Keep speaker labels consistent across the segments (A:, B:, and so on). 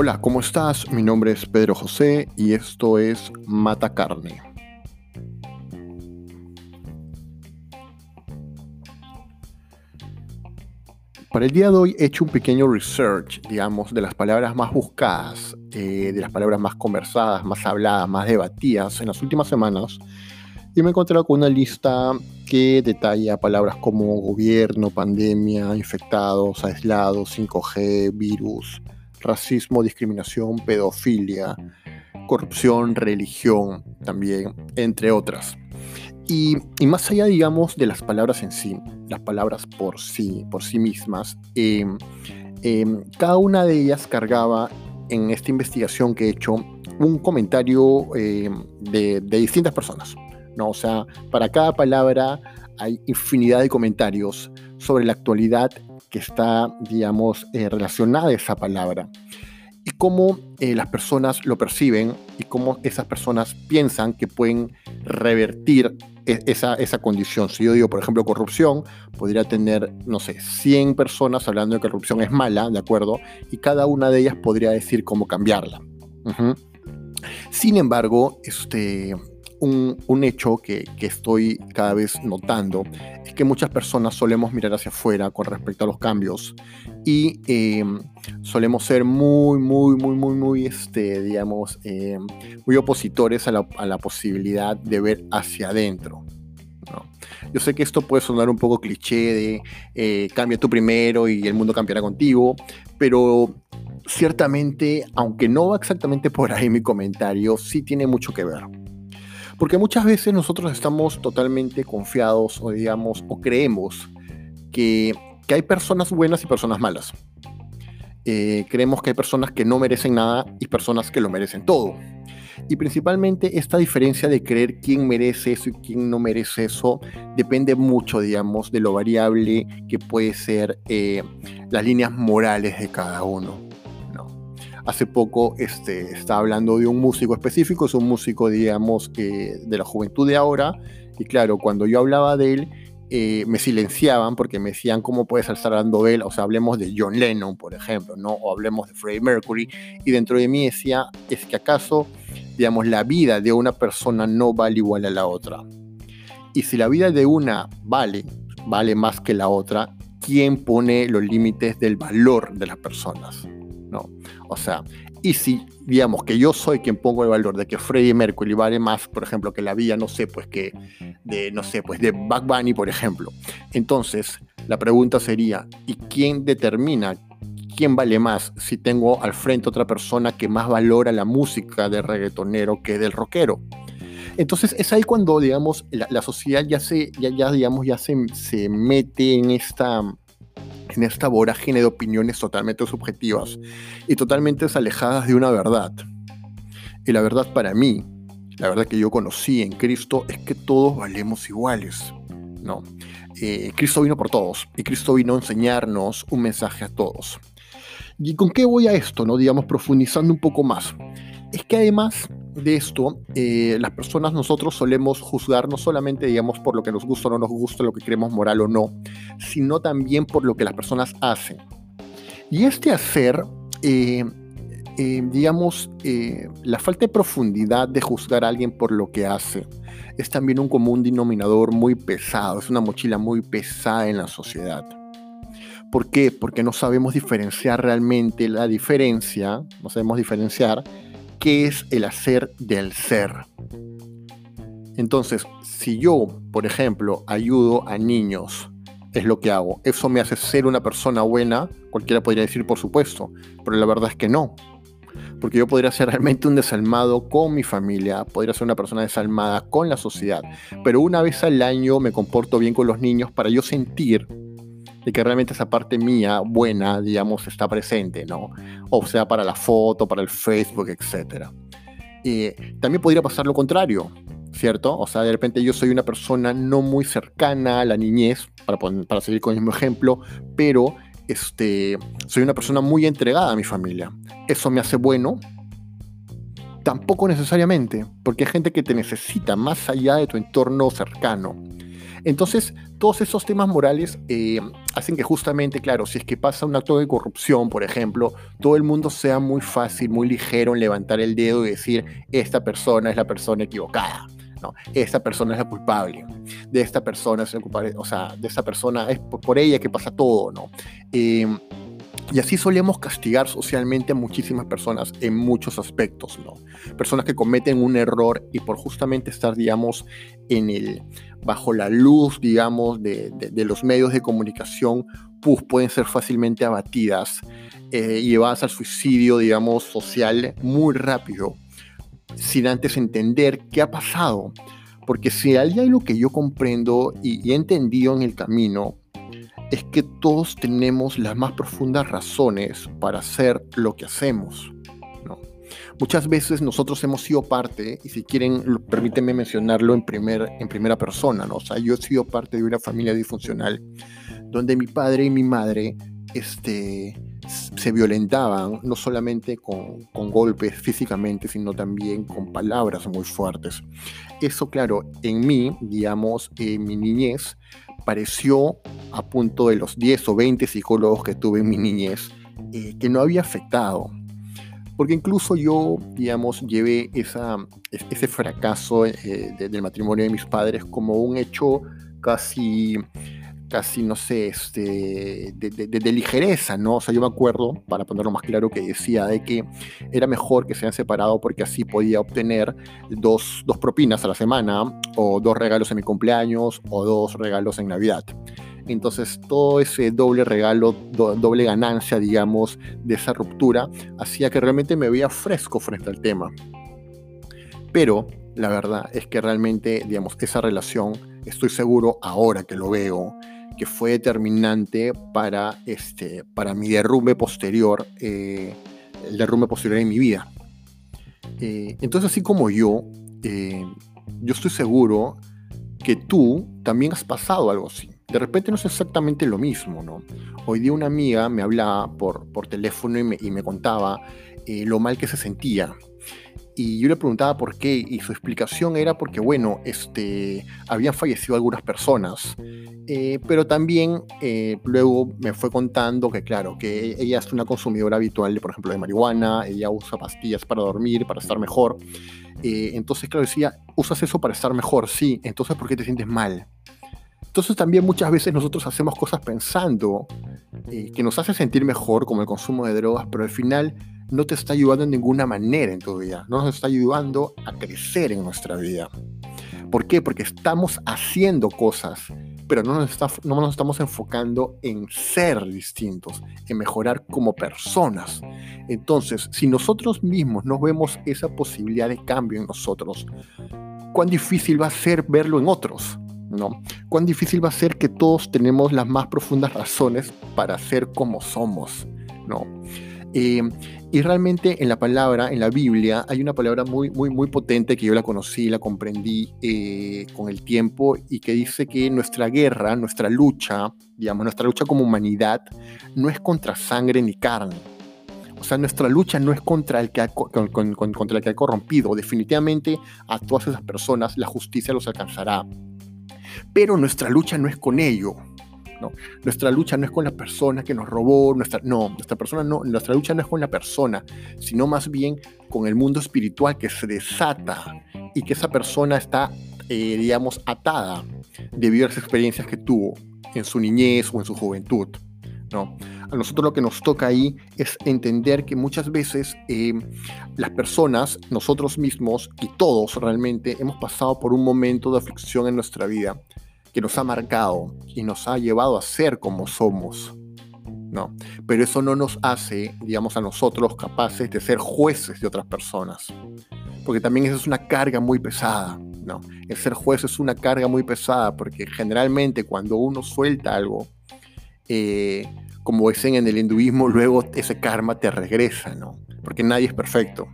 A: Hola, ¿cómo estás? Mi nombre es Pedro José y esto es Mata Carne. Para el día de hoy he hecho un pequeño research, digamos, de las palabras más buscadas, eh, de las palabras más conversadas, más habladas, más debatidas en las últimas semanas. Y me he encontrado con una lista que detalla palabras como gobierno, pandemia, infectados, aislados, 5G, virus, racismo, discriminación, pedofilia, corrupción, religión también, entre otras. Y, más allá, digamos, de las palabras en sí, las palabras por sí, por sí mismas, em, em, cada una de ellas cargaba en esta investigación que he hecho un comentario em, de, distintas personas. ¿no? O sea, para cada palabra hay infinidad de comentarios sobre la actualidad que está, digamos, eh, relacionada a esa palabra y cómo eh, las personas lo perciben y cómo esas personas piensan que pueden revertir e, esa, esa condición. Si yo digo, por ejemplo, corrupción, podría tener, no sé, 100 personas hablando de que corrupción es mala, ¿de acuerdo? Y cada una de ellas podría decir cómo cambiarla. Sin embargo, este, un, hecho que, estoy cada vez notando es que muchas personas solemos mirar hacia afuera con respecto a los cambios y em, solemos ser muy, muy, muy, muy, muy, este, digamos, em, muy opositores a la, posibilidad de ver hacia adentro. Yo sé que esto puede sonar un poco cliché de eh, cambia tú primero y el mundo cambiará contigo, pero ciertamente, aunque no va exactamente por ahí mi comentario, sí tiene mucho que ver. Porque muchas veces nosotros estamos totalmente confiados o digamos, o creemos que, hay personas buenas y personas malas. Eh, creemos que hay personas que no merecen nada y personas que lo merecen todo. Y principalmente esta diferencia de creer quién merece eso y quién no merece eso depende mucho, digamos, de lo variable que puede ser eh, las líneas morales de cada uno hace poco este, estaba hablando de un músico específico, es un músico, digamos, de la juventud de ahora, y claro, cuando yo hablaba de él, eh, me silenciaban porque me decían, ¿cómo puedes estar hablando de él? O sea, hablemos de John Lennon, por ejemplo, ¿no? O hablemos de Freddie Mercury, y dentro de mí decía, ¿es que acaso, digamos, la vida de una persona no vale igual a la otra? Y si la vida de una vale, vale más que la otra, ¿quién pone los límites del valor de las personas? ¿No? O sea, y si, digamos, que yo soy quien pongo el valor de que Freddie Mercury vale más, por ejemplo, que la vida, no sé, pues que de, no sé, pues de Bunny, por ejemplo. Entonces, la pregunta sería, ¿y quién determina quién vale más si tengo al frente otra persona que más valora la música del reggaetonero que del rockero? Entonces es ahí cuando, digamos, la, sociedad ya se, ya, digamos, ya se, se mete en esta, en esta vorágine de opiniones totalmente subjetivas y totalmente alejadas de una verdad. Y la verdad para mí, la verdad que yo conocí en Cristo es que todos valemos iguales. No, eh, Cristo vino por todos y Cristo vino a enseñarnos un mensaje a todos. ¿Y con qué voy a esto? No, digamos, profundizando un poco más. Es que además de esto, eh, las personas nosotros solemos juzgar no solamente, digamos, por lo que nos gusta o no nos gusta, lo que creemos moral o no, sino también por lo que las personas hacen. Y este hacer, eh, eh, digamos, la falta de profundidad de juzgar a alguien por lo que hace, es también un común denominador muy pesado, es una mochila muy pesada en la sociedad. ¿Por qué? Porque no sabemos diferenciar realmente la diferencia, no sabemos diferenciar qué es el hacer del ser. Entonces, si yo, por ejemplo, ayudo a niños, es lo que hago. ¿Eso me hace ser una persona buena? Cualquiera podría decir, por supuesto, pero la verdad es que no. Porque yo podría ser realmente un desalmado con mi familia, podría ser una persona desalmada con la sociedad, pero una vez al año me comporto bien con los niños para yo sentir que realmente esa parte mía buena, digamos, está presente, ¿no? O sea, para la foto, para el Facebook, etc. Y también podría pasar lo contrario, ¿cierto? O sea, de repente yo soy una persona no muy cercana a la niñez, para, para seguir con el mismo ejemplo, pero este, soy una persona muy entregada a mi familia. ¿Eso me hace bueno? Tampoco necesariamente, porque hay gente que te necesita más allá de tu entorno cercano. Entonces, todos esos temas morales eh, hacen que justamente, claro, si es que pasa un acto de corrupción, por ejemplo, todo el mundo sea muy fácil, muy ligero en levantar el dedo y decir, esta persona es la persona equivocada. No, esta persona es la culpable, de esta persona es el culpable, o sea, de esta persona es por ella que pasa todo, ¿no? Eh, y así solemos castigar socialmente a muchísimas personas en muchos aspectos, ¿no? Personas que cometen un error y por justamente estar, digamos, en el, bajo la luz, digamos, de, los medios de comunicación, pues, pueden ser fácilmente abatidas eh, y llevadas al suicidio, digamos, social muy rápido, sin antes entender qué ha pasado. Porque si hay algo que yo comprendo y he entendido en el camino, es que todos tenemos las más profundas razones para hacer lo que hacemos. ¿no? Muchas veces nosotros hemos sido parte, y si quieren, permítanme mencionarlo en, primer, en primera persona, ¿no? o yo he sido parte de una familia disfuncional donde mi padre y mi madre este, se violentaban, no solamente con, con, golpes físicamente, sino también con palabras muy fuertes. Eso, claro, en mí, digamos, en mi niñez, pareció, a punto de los 10 o 20 psicólogos que tuve en mi niñez, eh, que no había afectado. Porque incluso yo, digamos, llevé ese fracaso eh, del matrimonio de mis padres como un hecho casi casi, no sé, este, de, ligereza, ¿no? O sea, yo me acuerdo, para ponerlo más claro, que decía de que era mejor que se hayan separado porque así podía obtener dos, dos propinas a la semana, o dos regalos en mi cumpleaños, o dos regalos en Navidad. Entonces todo ese doble regalo, doble ganancia, digamos, de esa ruptura, hacía que realmente me veía fresco frente al tema. Pero la verdad es que realmente, digamos, esa relación, estoy seguro ahora que lo veo, que fue determinante para, este, para mi derrumbe posterior, eh, el derrumbe posterior en mi vida. Eh, entonces, así como yo, eh, yo estoy seguro que tú también has pasado algo así. De repente no es exactamente lo mismo, ¿no? Hoy día una amiga me hablaba por, por teléfono y me, y me contaba lo mal que se sentía y yo le preguntaba por qué y su explicación era porque, bueno, este, habían fallecido algunas personas, eh, pero también eh, luego me fue contando que, claro, que ella es una consumidora habitual, por ejemplo, de marihuana, ella usa pastillas para dormir, para estar mejor. Eh, entonces, claro, decía, usas eso para estar mejor, sí, entonces, ¿por qué te sientes mal? Entonces también muchas veces nosotros hacemos cosas pensando que nos hace sentir mejor, como el consumo de drogas, pero al final no te está ayudando en ninguna manera en tu vida, no nos está ayudando a crecer en nuestra vida. ¿Por qué? Porque estamos haciendo cosas, pero no nos, no nos estamos enfocando en ser distintos, en mejorar como personas. Entonces, si nosotros mismos no vemos esa posibilidad de cambio en nosotros, ¿cuán difícil va a ser verlo en otros? ¿No? ¿Cuán difícil va a ser que todos tenemos las más profundas razones para ser como somos? ¿no? Eh, y realmente en la palabra, en la Biblia, hay una palabra muy, muy, muy potente que yo la conocí, la comprendí eh, con el tiempo y que dice que nuestra guerra, nuestra lucha, digamos, nuestra lucha como humanidad, no es contra sangre ni carne. O sea, nuestra lucha no es contra el que ha, contra el que ha corrompido. Definitivamente a todas esas personas la justicia los alcanzará. Pero nuestra lucha no es con ello. Nuestra lucha no es con la persona que nos robó, nuestra, no, nuestra, persona no, nuestra lucha no es con la persona, sino más bien con el mundo espiritual que se desata y que esa persona está, eh, digamos, atada debido a las experiencias que tuvo en su niñez o en su juventud. ¿No? A nosotros lo que nos toca ahí es entender que muchas veces eh, las personas, nosotros mismos y todos realmente hemos pasado por un momento de aflicción en nuestra vida que nos ha marcado y nos ha llevado a ser como somos. ¿no? Pero eso no nos hace, digamos, a nosotros capaces de ser jueces de otras personas. Porque también eso es una carga muy pesada. ¿no? El ser juez es una carga muy pesada porque generalmente cuando uno suelta algo, eh, como dicen en el hinduismo, luego ese karma te regresa, ¿no? Porque nadie es perfecto.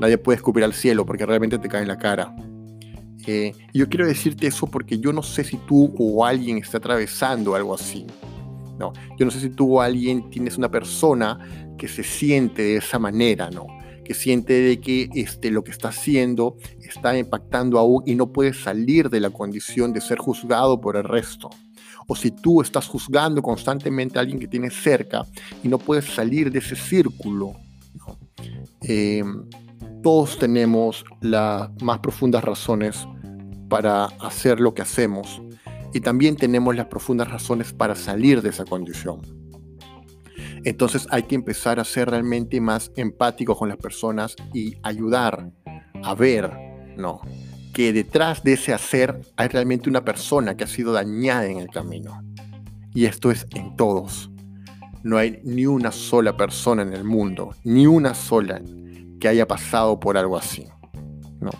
A: Nadie puede escupir al cielo porque realmente te cae en la cara. Eh, yo quiero decirte eso porque yo no sé si tú o alguien está atravesando algo así. No, yo no sé si tú o alguien tienes una persona que se siente de esa manera, ¿no? que siente de que este, lo que está haciendo está impactando aún y no puede salir de la condición de ser juzgado por el resto. O si tú estás juzgando constantemente a alguien que tienes cerca y no puedes salir de ese círculo. Em, todos tenemos las más profundas razones para hacer lo que hacemos y también tenemos las profundas razones para salir de esa condición. Entonces hay que empezar a ser realmente más empático con las personas y ayudar a ver, ¿no? Que detrás de ese hacer hay realmente una persona que ha sido dañada en el camino. Y esto es en todos. No hay ni una sola persona en el mundo, ni una sola que haya pasado por algo así. ¿no?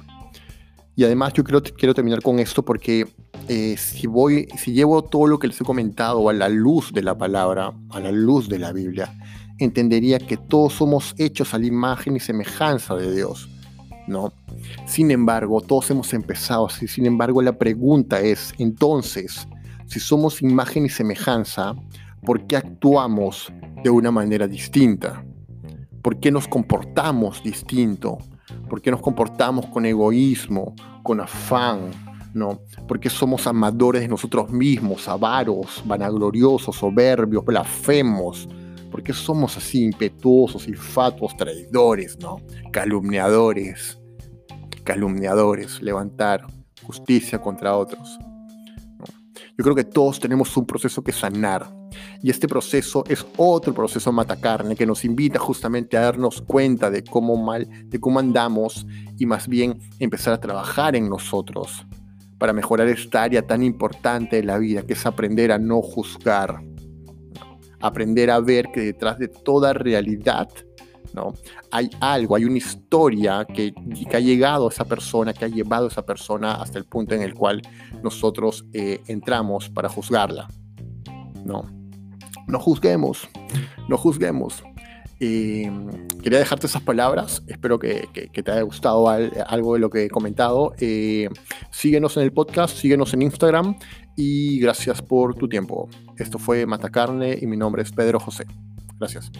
A: Y además yo quiero, quiero terminar con esto porque eh, si, voy, si llevo todo lo que les he comentado a la luz de la palabra, a la luz de la Biblia, entendería que todos somos hechos a la imagen y semejanza de Dios, ¿no? Sin embargo, todos hemos empezado así. Sin embargo, la pregunta es, entonces, si somos imagen y semejanza, ¿por qué actuamos de una manera distinta? ¿Por qué nos comportamos distinto? ¿Por qué nos comportamos con egoísmo, con afán, ¿no? Porque somos amadores de nosotros mismos, avaros, vanagloriosos, soberbios, blasfemos. Porque somos así impetuosos, infatuos, traidores, ¿no? Calumniadores, calumniadores, levantar justicia contra otros. Yo creo que todos tenemos un proceso que sanar. Y este proceso es otro proceso matacarne que nos invita justamente a darnos cuenta de cómo mal, de cómo andamos y más bien empezar a trabajar en nosotros para mejorar esta área tan importante de la vida, que es aprender a no juzgar, aprender a ver que detrás de toda realidad ¿no? Hay algo, hay una historia que, que, ha llegado a esa persona, que ha llevado a esa persona hasta el punto en el cual nosotros eh, entramos para juzgarla. No, no juzguemos, no juzguemos. Eh, quería dejarte esas palabras. Espero que, te haya gustado algo de lo que he comentado. Eh, síguenos en el podcast, síguenos en Instagram y gracias por tu tiempo. Esto fue Matacarne y mi nombre es Pedro José. Gracias.